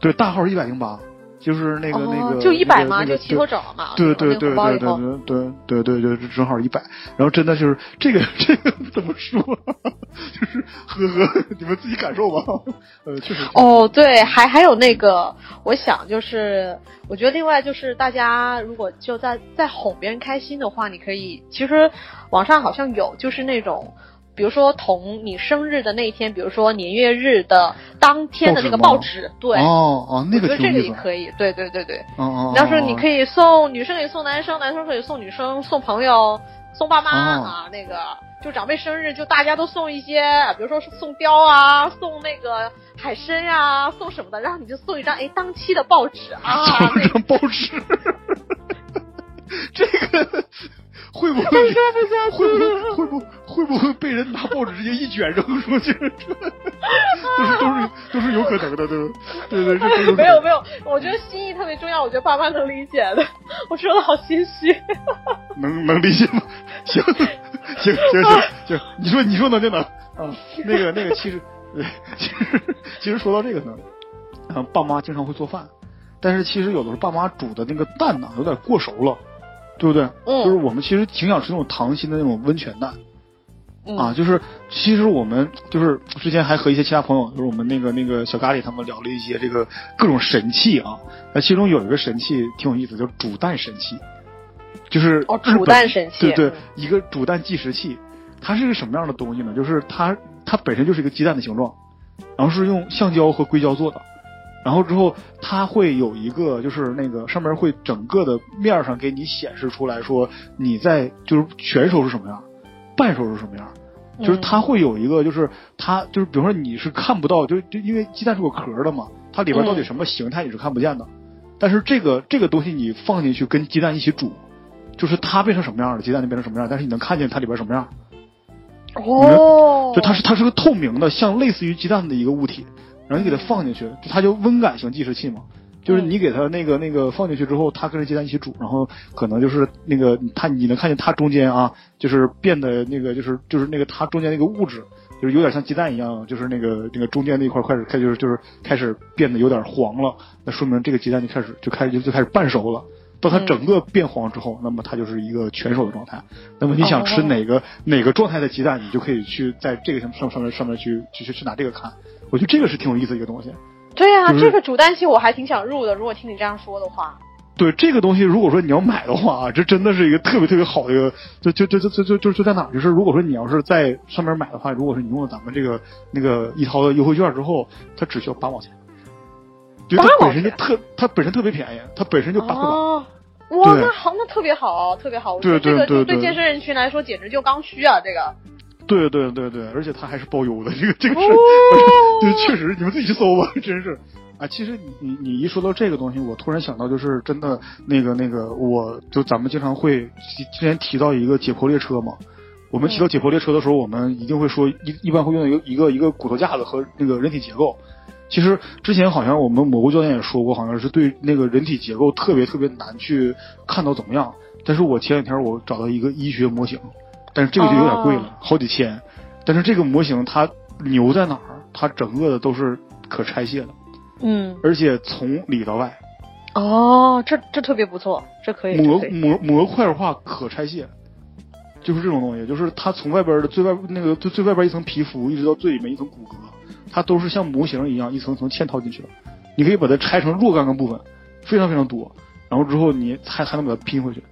对，大号一百零八，就是那个、那个哦就一百嘛？那个就齐头整了嘛。对对那个对对对对对对对对，正好一百。然后真的就是这个 (laughs) 这个怎么说？(laughs) 就是呵呵，你们自己感受吧。(laughs) 呃，确实。哦，对，还还有那个，我想就是，我觉得另外就是大家如果就在在哄别人开心的话，你可以，其实网上好像有，就是那种。比如说，同你生日的那一天，比如说年月日的当天的那个报报纸，对，哦哦，那我觉得这个。也可以，对对对对。哦哦。到时候你可以。送女生可以送男生，男生可以送女生，送朋友，送爸妈、哦啊。那个就长辈生日，就大家都送一些，比如说是送貂啊，(laughs) 送那个海参呀、送什么的，然后你就送一张哎当期的报纸啊，送那一张 (laughs) 报纸。(laughs) 这个会不会 (laughs) 会不会会不会不会被人拿报纸直接一卷扔出去？(laughs) 都是都是都是有可能的，对吧？对对，(laughs) 这都有可能没有没有，我觉得心意特别重要，我觉得爸妈能理解的。我说的好心虚。能能理解吗？行行行行行，你说你说能就能啊。那个那个，其实对，其实其实说到这个呢，啊，爸妈经常会做饭，但是其实有的时候爸妈煮的那个蛋呢有点过熟了，对不对？嗯就是我们其实挺想吃那种溏心的那种温泉蛋。嗯啊，就是其实我们就是之前还和一些其他朋友，就是我们那个那个小咖喱他们聊了一些这个各种神器啊，那其中有一个神器挺有意思，叫煮蛋神器，就是哦煮蛋神器对对嗯，一个煮蛋计时器，它是一个什么样的东西呢？就是它它本身就是一个鸡蛋的形状，然后是用橡胶和硅胶做的。然后之后，它会有一个，就是那个上面会整个的面儿上给你显示出来说你在就是全熟是什么样，半熟是什么样，就是它会有一个，就是它就是比如说你是看不到，就就因为鸡蛋是有壳的嘛，它里边到底什么形态你是看不见的，但是这个这个东西你放进去跟鸡蛋一起煮，就是它变成什么样了，鸡蛋就变成什么样，但是你能看见它里边什么样，哦，就它是它是个透明的，像类似于鸡蛋的一个物体，然后你给它放进去，就它就温感型计时器嘛。就是你给它那个那个放进去之后，它跟着鸡蛋一起煮，然后可能就是那个它你能看见它中间啊，就是变得那个就是就是那个它中间那个物质，就是有点像鸡蛋一样，就是那个那个中间那一块开始开就是就是开始变得有点黄了，那说明这个鸡蛋就开始就开始就就开始半熟了。到它整个变黄之后，那么它就是一个全熟的状态。那么你想吃哦哪个、哪个状态的鸡蛋，你就可以去在这个上上上面上面去去去去拿这个看。我觉得这个是挺有意思一个东西。对啊这个主单期我还挺想入的如果听你这样说的话。对这个东西如果说你要买的话啊这真的是一个特别特别好的一个就就就就就就就就在哪就是如果说你要是在上面买的话如果是你用了咱们这个那个一淘的优惠券之后它只需要八毛钱。就它本身就特它本身特别便宜它本身就八毛哇那好那特别好特别好。对这个对对健身人群来说简直就刚需啊这个。对对对对，而且它还是包邮的，这个这个是，(laughs) 哦对，确实你们自己去搜吧，真是。啊，其实你你你一说到这个东西，我突然想到，就是真的那个那个，我就咱们经常会之前提到一个解剖列车嘛。我们提到解剖列车的时候，我们一定会说一一般会用到一个一个一个骨头架子和那个人体结构。其实之前好像我们蘑菇教练也说过，好像是对那个人体结构特别特别难去看到怎么样。但是我前两天我找到一个医学模型，但是这个就有点贵了，哦好几千。但是这个模型它牛在哪儿？它整个的都是可拆卸的，嗯，而且从里到外哦，这这特别不错，这可以。模模模块化可拆卸，就是这种东西，就是它从外边的最外那个最最外边一层皮肤，一直到最里面一层骨骼，它都是像模型一样一层层嵌套进去的。你可以把它拆成若干个部分，非常非常多，然后之后你还还能把它拼回去，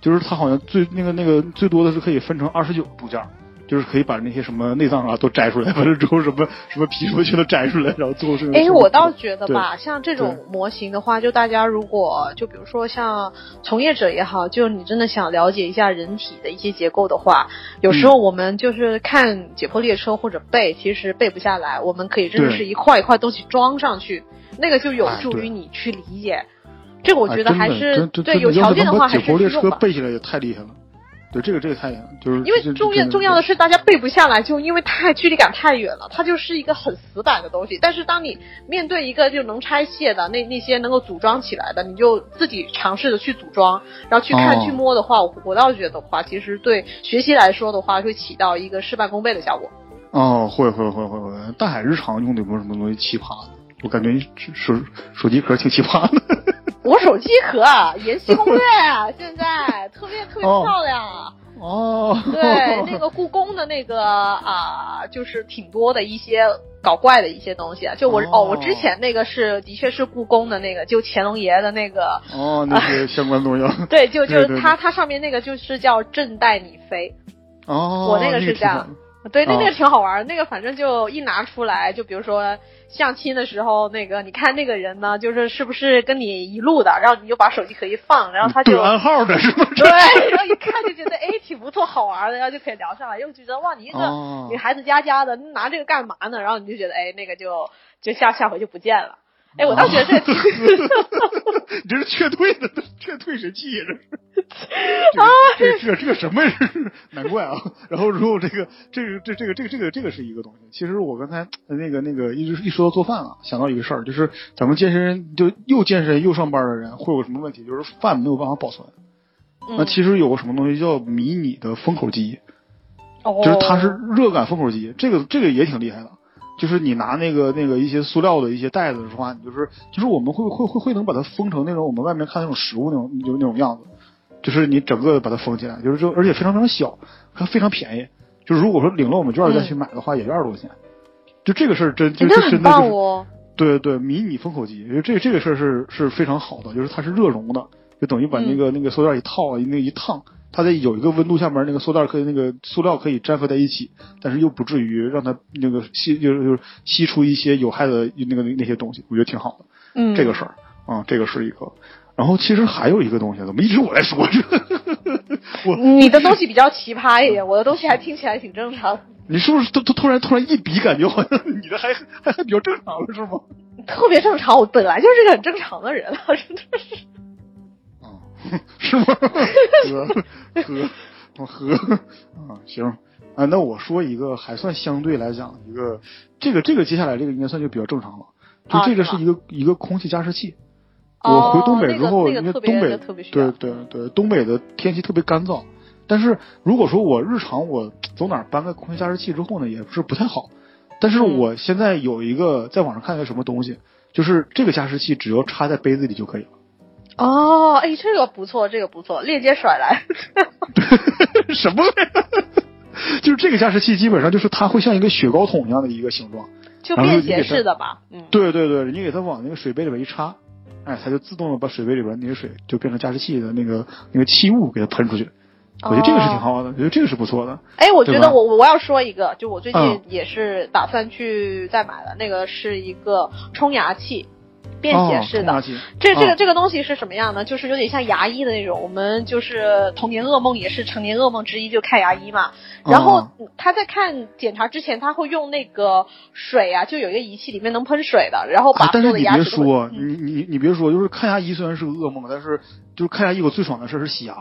就是它好像最那个那个最多的是可以分成二十九部件儿，就是可以把那些什么内脏啊都摘出来，完了之后什么 (laughs) 什么皮什么全都摘出来，然后最后是。哎，我倒觉得吧，像这种模型的话，就大家如果就比如说像从业者也好，就你真的想了解一下人体的一些结构的话，有时候我们就是看解剖列车或者背，其实背不下来，我们可以真的是一块一块东西装上去，那个就有助于你去理解。这个我觉得还是对有条件的话还是解剖列车背起来也太厉害了。对，这个这个太就是因为重要重要的是大家背不下来，就因为太距离感太远了，它就是一个很死板的东西。但是当你面对一个就能拆卸的那那些能够组装起来的，你就自己尝试着去组装，然后去看去摸的话，我我倒觉得话，其实对学习来说的话，会起到一个事半功倍的效果。哦，会会会会会。大海日常用的有没有什么东西奇葩的？我感觉手手机壳挺奇葩的。(laughs) 我手机壳《延禧攻略》(laughs) 现在特别特别漂亮。哦。对，那个故宫的那个啊，就是挺多的一些搞怪的一些东西啊。就我哦，我之前那个是的确是故宫的那个，就乾隆爷的那个。哦，那些相关东西。(laughs) 对，就就是它它上面那个就是叫朕带你飞。哦。我那个是这样。对，那那个挺好玩那个反正就一拿出来，就比如说相亲的时候，那个你看那个人呢，就是是不是跟你一路的，然后你就把手机壳一放，然后他就对暗号的是吗？对，然后一看就觉得哎挺不错，好玩的，然后就可以聊上来，又觉得哇你一个女孩子家家的拿这个干嘛呢？然后你就觉得哎那个就就下下回就不见了。哎，我倒觉得这挺，(laughs) 你这是劝退的，劝退神器呀，这是 (laughs) 啊，这这这个什么？难怪啊。然后，如果这个这个这这个这个这个这个是一个东西。其实我刚才那个那个一直一说到做饭啊，想到一个事儿，就是咱们健身就又健身又上班的人会有什么问题？就是饭没有办法保存。那其实有个什么东西叫迷你的封口机，就是它是热感封口机，这个这个也挺厉害的。就是你拿那个那个一些塑料的一些袋子的话，你就是就是我们会会会会能把它封成那种我们外面看那种食物那种就那种样子，就是你整个把它封起来，就是就而且非常非常小，还非常便宜。就是如果说领了我们券再去买的话，也就二十多块钱。就这个事儿真就真的就是对对迷你封口机，因为这这个事儿是是非常好的，就是它是热熔的，就等于把那个那个塑料一套那一烫。它在有一个温度下面，那个塑料可以那个塑料可以粘合在一起，但是又不至于让它那个吸就是就是吸出一些有害的那个那些东西，我觉得挺好的。嗯，这个事儿啊，这个是一个。然后其实还有一个东西，怎么一直我在说这？(laughs) 我你的东西比较奇葩一点，我的东西还听起来挺正常。你是不是突突突然突然一比，感觉好像你的还还还比较正常了，是吗？特别正常，我本来就是个很正常的人，真的是。(laughs) 是吗？(laughs) 喝喝我喝啊，行啊，那我说一个还算相对来讲一个，这个这个接下来这个应该算就比较正常了，就这个是一个一个空气加湿器。我回东北之后，因为东北对对对，东北的天气特别干燥，但是如果说我日常我走哪搬个空气加湿器之后呢，也不是不太好。但是我现在有一个在网上看一个什么东西，就是这个加湿器只要插在杯子里就可以了。哦，哎，这个不错，这个不错，链接甩来。(laughs) 什么？就是这个加湿器，基本上就是它会像一个雪糕桶一样的一个形状，(laughs) 就便携式的吧？嗯，对对对，你给它往那个水杯里边一插，哎，它就自动的把水杯里边那些水就变成加湿器的那个那个气雾给它喷出去。我觉得这个是挺好的，我觉得这个是不错的。哎，我觉得我我要说一个，就我最近也是打算去再买的，那个是一个冲牙器。便携式的，这这个这个东西是什么样呢？就是有点像牙医的那种。我们就是童年噩梦，也是成年噩梦之一，就看牙医嘛。然后他在看检查之前，他会用那个水啊，就有一个仪器里面能喷水的，然后把所有的牙齿。但是你别说，你你你别说，就是看牙医虽然是个噩梦，但是就是看牙医我最爽的事是洗牙。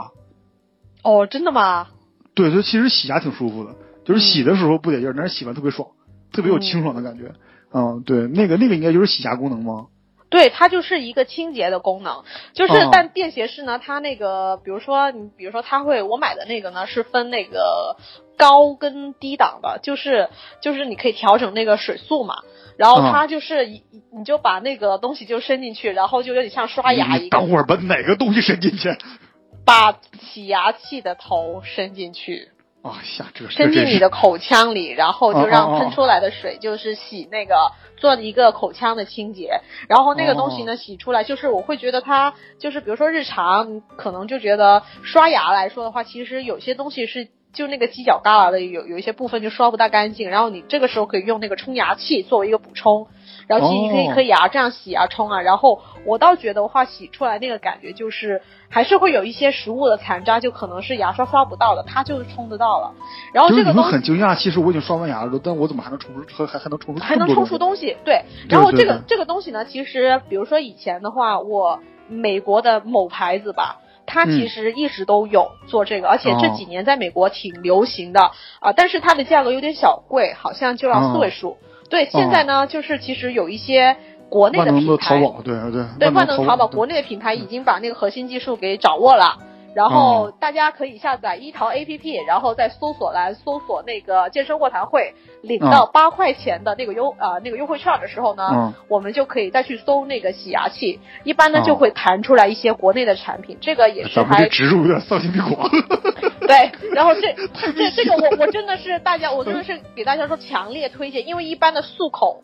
哦，真的吗？对，就其实洗牙挺舒服的，就是洗的时候不得劲儿，但是洗完特别爽，特别有清爽的感觉。嗯，对，那个那个应该就是洗牙功能吗？对，它就是一个清洁的功能，就是但便携式呢，它那个，比如说你，比如说它会，我买的那个呢是分那个高跟低档的，就是就是你可以调整那个水速嘛，然后它就是一你就把那个东西就伸进去，然后就有点像刷牙一样。等会儿把哪个东西伸进去？把洗牙器的头伸进去。啊下，这个伸进你的口腔里，然后就让喷出来的水就是洗那个做一个口腔的清洁，然后那个东西呢洗出来，就是我会觉得它就是比如说日常可能就觉得刷牙来说的话，其实有些东西是。就那个犄角旮旯的有有一些部分就刷不大干净，然后你这个时候可以用那个冲牙器作为一个补充，然后其实你可以哦可以牙这样洗啊冲啊，然后我倒觉得的话洗出来那个感觉就是还是会有一些食物的残渣，就可能是牙刷刷不到的，它就是冲得到了。然后这个东西很惊讶，其实我已经刷完牙了，但我怎么还能冲出还还还能冲出还能冲出这么多东西，对。然后这个这个东西呢，其实比如说以前的话，我美国的某牌子吧。它其实一直都有做这个，而且这几年在美国挺流行的啊、但是它的价格有点小贵，好像就要四位数。对，现在呢，就是其实有一些国内的品牌，的淘宝，对对对，万万能淘宝国内的品牌已经把那个核心技术给掌握了。然后大家可以下载一淘 APP，然后在搜索栏搜索那个健身卧谈会，领到八块钱的那个优啊、那个优惠券的时候呢，嗯。我们就可以再去搜那个洗牙器，一般呢哦就会弹出来一些国内的产品，这个也是还植入有点丧心病狂。(laughs) 对，然后这 (laughs) 这这个我我真的是大家，我真的是给大家说强烈推荐，因为一般的漱口，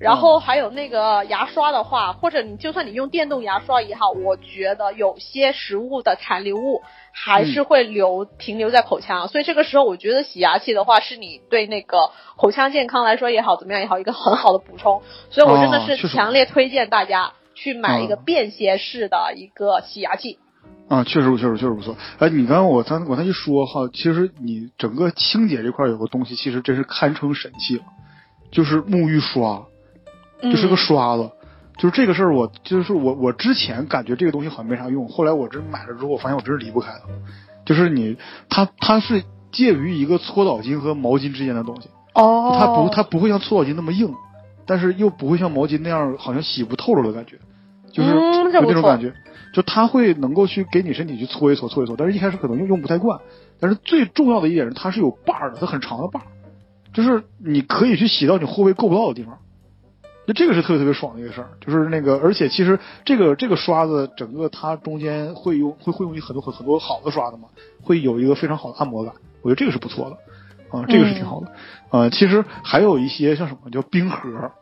然后还有那个牙刷的话，或者你就算你用电动牙刷也好，我觉得有些食物的残留物还是会留、停留在口腔，所以这个时候我觉得洗牙器的话，是你对那个口腔健康来说也好，怎么样也好，一个很好的补充，所以我真的是强烈推荐大家去买一个嗯便携式的一个洗牙器。啊，确实确实确实不错。哎，你刚刚我刚我才一说哈，其实你整个清洁这块有个东西，其实真是堪称神器了，就是沐浴刷，就是个嗯刷子。就是这个事儿，我就是我我之前感觉这个东西好像没啥用，后来我真买了之后，我发现我真是离不开它。就是你，它它是介于一个搓澡巾和毛巾之间的东西，哦它不它不会像搓澡巾那么硬，但是又不会像毛巾那样好像洗不透了的感觉，就是有嗯这种感觉。就它会能够去给你身体去搓一搓搓一搓，但是一开始可能用用不太惯。但是最重要的一点是它是有把儿的，它很长的把儿，就是你可以去洗到你后背够不到的地方。就这个是特别特别爽的一个事儿，就是那个，而且其实这个这个刷子整个它中间会用会会用很多很很多好的刷子嘛，会有一个非常好的按摩感，我觉得这个是不错的，啊、这个是挺好的。呃，其实还有一些像什么叫冰盒，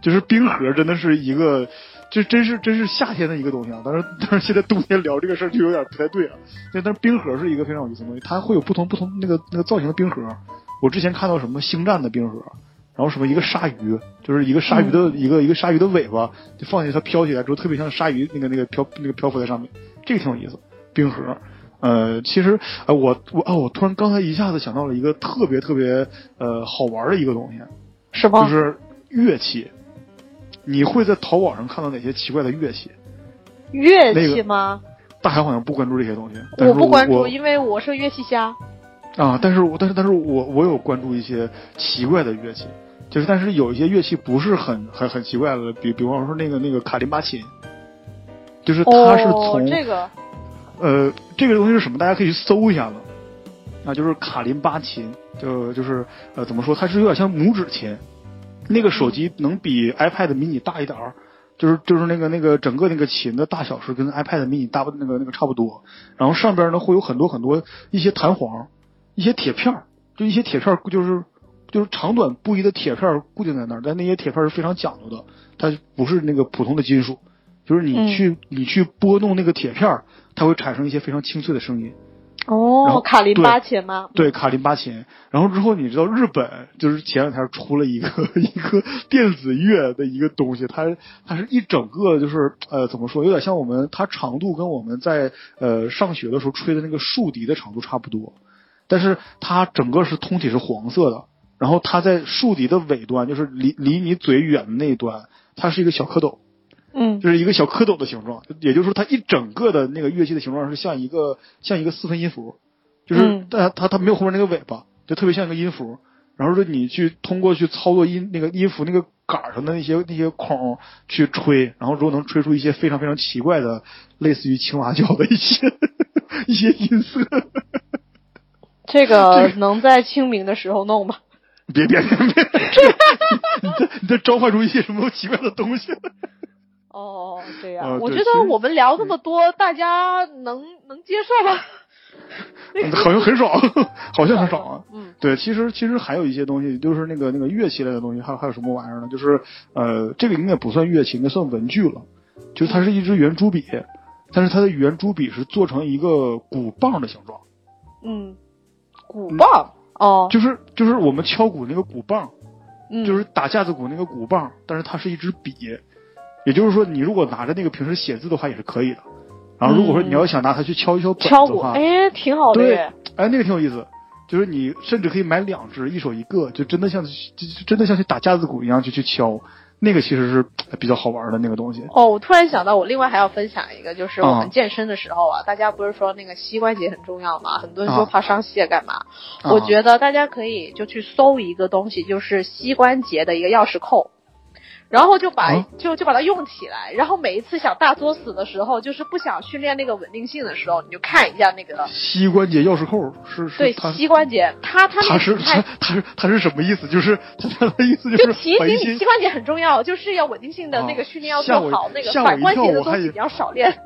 就是冰盒真的是一个，这真是真是夏天的一个东西啊。但是但是现在冬天聊这个事儿就有点不太对了。但，但是冰盒是一个非常有意思的东西，它会有不同不同那个那个造型的冰盒。我之前看到什么星战的冰盒，然后什么一个鲨鱼，就是一个鲨鱼的、一个一个鲨鱼的尾巴，就放进去它飘起来之后，特别像鲨鱼那个那个漂那个漂浮在上面，这个挺有意思。冰盒，呃，其实呃我我啊我突然刚才一下子想到了一个特别特别呃好玩的一个东西，是吗？就是乐器。你会在淘宝上看到哪些奇怪的乐器？乐那个器吗？大海好像不关注这些东西，我不关注，因为我是乐器虾。啊，但是我但是但是我我有关注一些奇怪的乐器，就是但是有一些乐器不是很很很奇怪的，比比方说那个那个卡林巴琴，就是它是哦从、，这个呃这个东西是什么？大家可以去搜一下子，啊，就是卡林巴琴，就就是呃怎么说？它是有点像拇指琴，那个手机能比 iPad mini 大一点儿。就是就是那个那个整个那个琴的大小是跟 iPad mini 大那个那个差不多，然后上边呢会有很多很多一些弹簧，一些铁片儿，就一些铁片儿，就是就是长短不一的铁片儿固定在那儿，但那些铁片儿是非常讲究的，它不是那个普通的金属，就是你去、你去拨弄那个铁片儿，它会产生一些非常清脆的声音。然哦，后卡林巴琴吗？对，卡林巴琴。然后之后你知道日本就是前两天出了一个 (laughs) 一个电子乐的一个东西，它它是一整个就是呃怎么说，有点像我们它长度跟我们在呃上学的时候吹的那个竖笛的长度差不多，但是它整个是通体是黄色的，然后它在竖笛的尾端，就是离离你嘴远的那一端，它是一个小蝌蚪。嗯就是一个小蝌蚪的形状，也就是说它一整个的那个乐器的形状是像一个像一个四分音符，就是嗯但它它没有后面那个尾巴，就特别像一个音符。然后说你去通过去操作音那个音符那个杆儿上的那些那些孔去吹，然后如果能吹出一些非常非常奇怪的，类似于青蛙叫的一些 (laughs) 一些音色。这个这个能在清明的时候弄吗？别别别别，你在你在召唤出一些什么奇怪的东西？哦，这呃样，我对其实觉得我们聊这么多，大家能能接受吗？好像很少，好像很少啊。嗯对，其实其实还有一些东西，就是那个那个乐器类的东西，还有还有什么玩意儿呢？就是呃，这个应该不算乐器，应该算文具了。就是它是一支圆珠笔，但是它的圆珠笔是做成一个鼓棒的形状，嗯，鼓棒哦，就是就是我们敲鼓那个鼓棒，嗯就是打架子鼓那个鼓棒，但是它是一支笔，也就是说，你如果拿着那个平时写字的话也是可以的。然后如果说你要想拿它去敲一敲本敲鼓，子的话，哎，挺好的对耶。哎，那个挺有意思，就是你甚至可以买两只，一手一个，就真的像就就真的像去打架子鼓一样就去敲，那个其实是比较好玩的那个东西。哦，我突然想到，我另外还要分享一个，就是我啊们健身的时候啊，大家不是说那个膝关节很重要吗？很多人说啊怕伤膝盖干嘛？啊我觉得大家可以就去搜一个东西，就是膝关节的一个钥匙扣。然后就把、啊就就把它用起来，然后每一次想大作死的时候，就是不想训练那个稳定性的时候，你就看一下那个膝关节钥匙扣是是对它膝关节，它它那它是它它是它是什么意思？就是 (laughs) 它它的意思就是提醒你膝关节很重要，就是要稳定性的那个啊训练要做好，那个吓我一反关节的东西比较少练。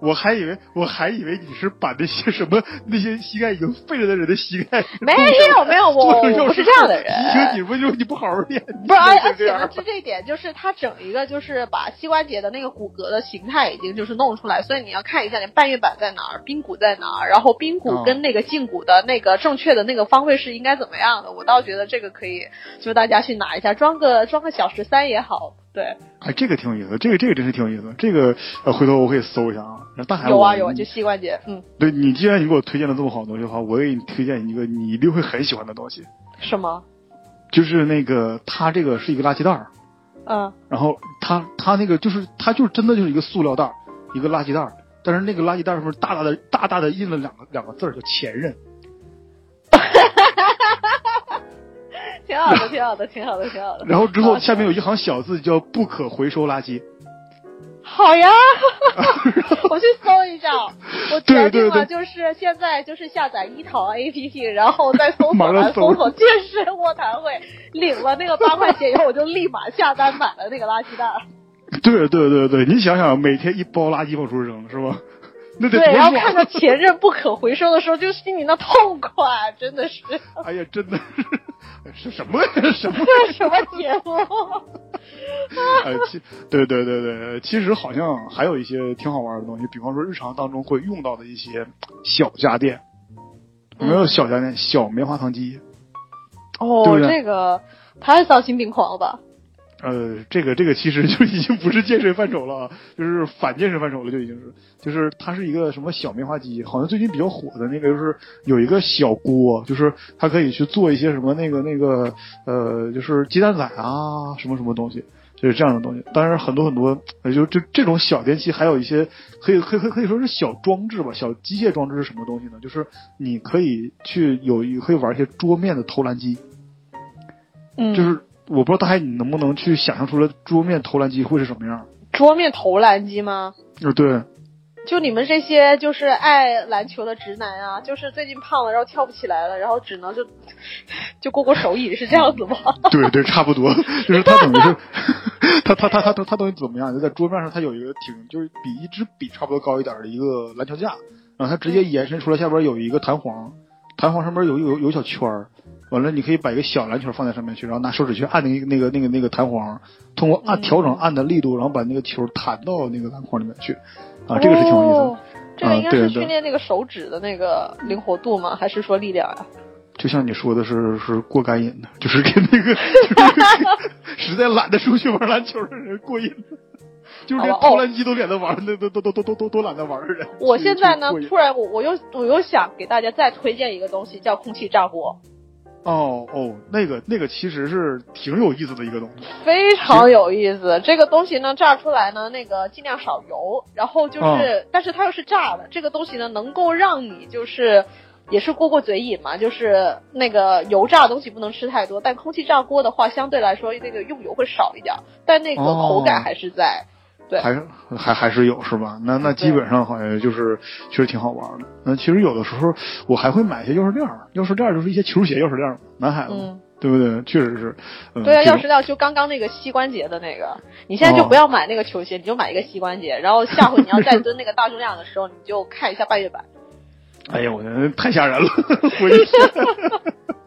我还以为我还以为你是把那些什么那些膝盖已经废了的人的膝盖没有没有，我我不是这样的人。提醒你不就你不好好练，不是，而而且是这一点，就是他整一个就是把膝关节的那个骨骼的形态已经就是弄出来，所以你要看一下你半月板在哪儿，髌骨在哪儿，然后髌骨哦跟那个胫骨的那个正确的那个方位是应该怎么样的。我倒觉得这个可以，就大家去拿一下，装个装个小十三也好。对，哎，这个挺有意思，这个这个真是挺有意思，这个呃，回头我可以搜一下啊。那大海有啊有啊，就膝关节，嗯，对你，既然你给我推荐了这么好的东西的话，我给你推荐一个你一定会很喜欢的东西，什么？就是那个它这个是一个垃圾袋儿，嗯，然后它它那个就是它就是真的就是一个塑料袋儿，一个垃圾袋儿，但是那个垃圾袋儿上面大大的大大的印了两个两个字儿叫前任，(laughs) 挺好的，挺好的，挺好的，挺好的。然后之后下面有一行小字叫不可回收垃圾，(laughs) 好呀，(laughs) 我去搜一下。我决定了，就是现在就是下载一淘 APP，然后再搜索 (laughs) 栏搜搜索健身卧谈会，领了那个八块钱以后，我就立马下单买了那个垃圾袋。对对对对，你想想每天一包垃圾往出扔是吧？对，然后看到前任不可回收的时候，就心里那痛快，真的是 (laughs) 哎呀，真的是是什么什么？这 (laughs) 是什么节目？呃，(laughs) 其对对对对，其实好像还有一些挺好玩的东西，比方说日常当中会用到的一些小家电，有没有小家电？小棉花糖机。哦这个太丧心病狂了吧？呃，这个这个其实 (laughs) 就已经不是健身范畴了啊，就是反健身范畴了，就已经是，就是它是一个什么小棉花机，好像最近比较火的那个就是有一个小锅，就是它可以去做一些什么那个那个呃，就是鸡蛋仔啊，什么什么东西，就是这样的东西。当然很多很多，呃，就这这种小电器，还有一些可以可以可以说是小装置吧，小机械装置是什么东西呢？就是你可以去有一可以玩一些桌面的投篮机，嗯，就是我不知道大海你能不能去想象出来桌面投篮机会是什么样？桌面投篮机吗？呃，对，就你们这些就是爱篮球的直男啊，就是最近胖了，然后跳不起来了，然后只能就 (laughs) 就过过手瘾，是这样子吗？(laughs) 对对，差不多，就是他等于是，它它它它它它等于怎么样？就在桌面上，他有一个挺就是比一支笔差不多高一点的一个篮球架，然后他直接延伸出来，下边有一个弹簧，弹簧上面有有有小圈儿，完了你可以把一个小篮球放在上面去，然后拿手指去按那个那个那个那个弹簧，通过按嗯调整按的力度，然后把那个球弹到那个篮筐里面去，啊，这个是挺有意思的。哦这个应该是训练那个手指的那个灵活度吗？还是说力量呀、就像你说的是是过干瘾的，就是跟那个 (laughs) 就是实在懒得出去玩篮球的人过瘾，就是连投篮机都懒得玩，那都都都都都都都懒得玩的人。我现在呢突然我我又我又想给大家再推荐一个东西，叫空气炸锅，哦哦，那个那个其实是挺有意思的一个东西。非常有意思。这个东西呢，炸出来呢，那个尽量少油，然后就是，哦但是它又是炸的，这个东西呢，能够让你就是。也是过过嘴瘾嘛，就是那个油炸的东西不能吃太多，但空气炸锅的话，相对来说那个用油会少一点，但那个口感哦还是在。对，还是还还是有是吧？那那基本上好像就是确实挺好玩的。那其实有的时候我还会买一些钥匙链儿，钥匙链儿就是一些球鞋钥匙链儿，男孩子对不对？确实是。嗯、对啊，钥匙链就刚刚那个膝关节的那个，你现在就哦不要买那个球鞋，你就买一个膝关节，然后下回你要再蹲那个大重量的时候，你就看一下半月板。(laughs) 哎呀，我觉得太吓人了，(laughs) 回忆。(laughs)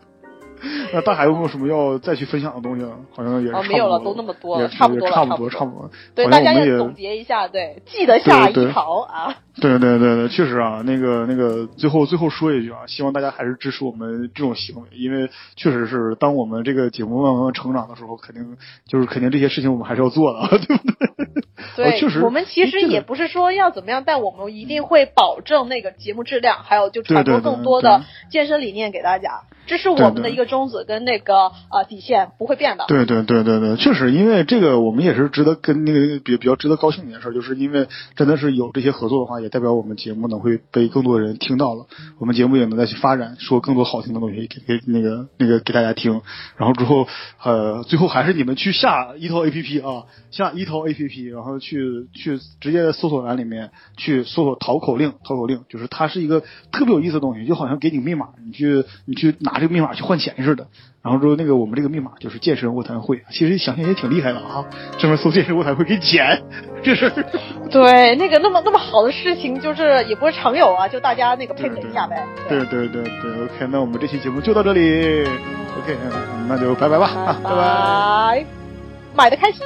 (laughs) 那大海有没有什么要再去分享的东西？好像也没有了，都那么多差不多了，差不多，差不多。对，大家也总结一下，对，记得下一淘啊。对对对对，确实啊，那个那个，最后最后说一句啊，希望大家还是支持我们这种行为，因为确实是当我们这个节目慢慢成长的时候，肯定就是肯定这些事情我们还是要做的，(laughs) 对不对？对，哦确实我们其实也不是说要怎么样，但我们一定会保证那个节目质量，还有就传播更多的健身理念给大家，这是我们的一个宗旨跟那个呃底线不会变的。对对对对对，确实，因为这个我们也是值得跟那个比比较值得高兴的一件事，就是因为真的是有这些合作的话，也代表我们节目呢会被更多人听到了，我们节目也能再去发展，说更多好听的东西给给那个那个给大家听，然后之后呃最后还是你们去下一套 A P P 啊，下一套 A P P，然后去去直接在搜索栏里面去搜索淘口令，淘口令就是它是一个特别有意思的东西，就好像给你密码，你去你去拿这个密码去换钱似的。然后之后那个我们这个密码就是健身卧谈会，其实想想也挺厉害的啊，专门搜健身卧谈会给钱，这事儿。对，那个那么那么好的事情，就是也不是常有啊，就大家那个配合一下呗。对对对对，OK，那我们这期节目就到这里，OK，嗯那就拜拜吧，拜，拜拜。拜，买的开心。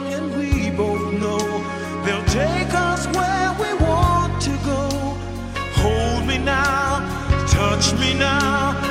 both know they'll take us where we want to go. Hold me now, touch me now.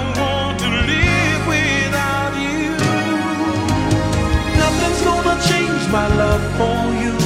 my love for you.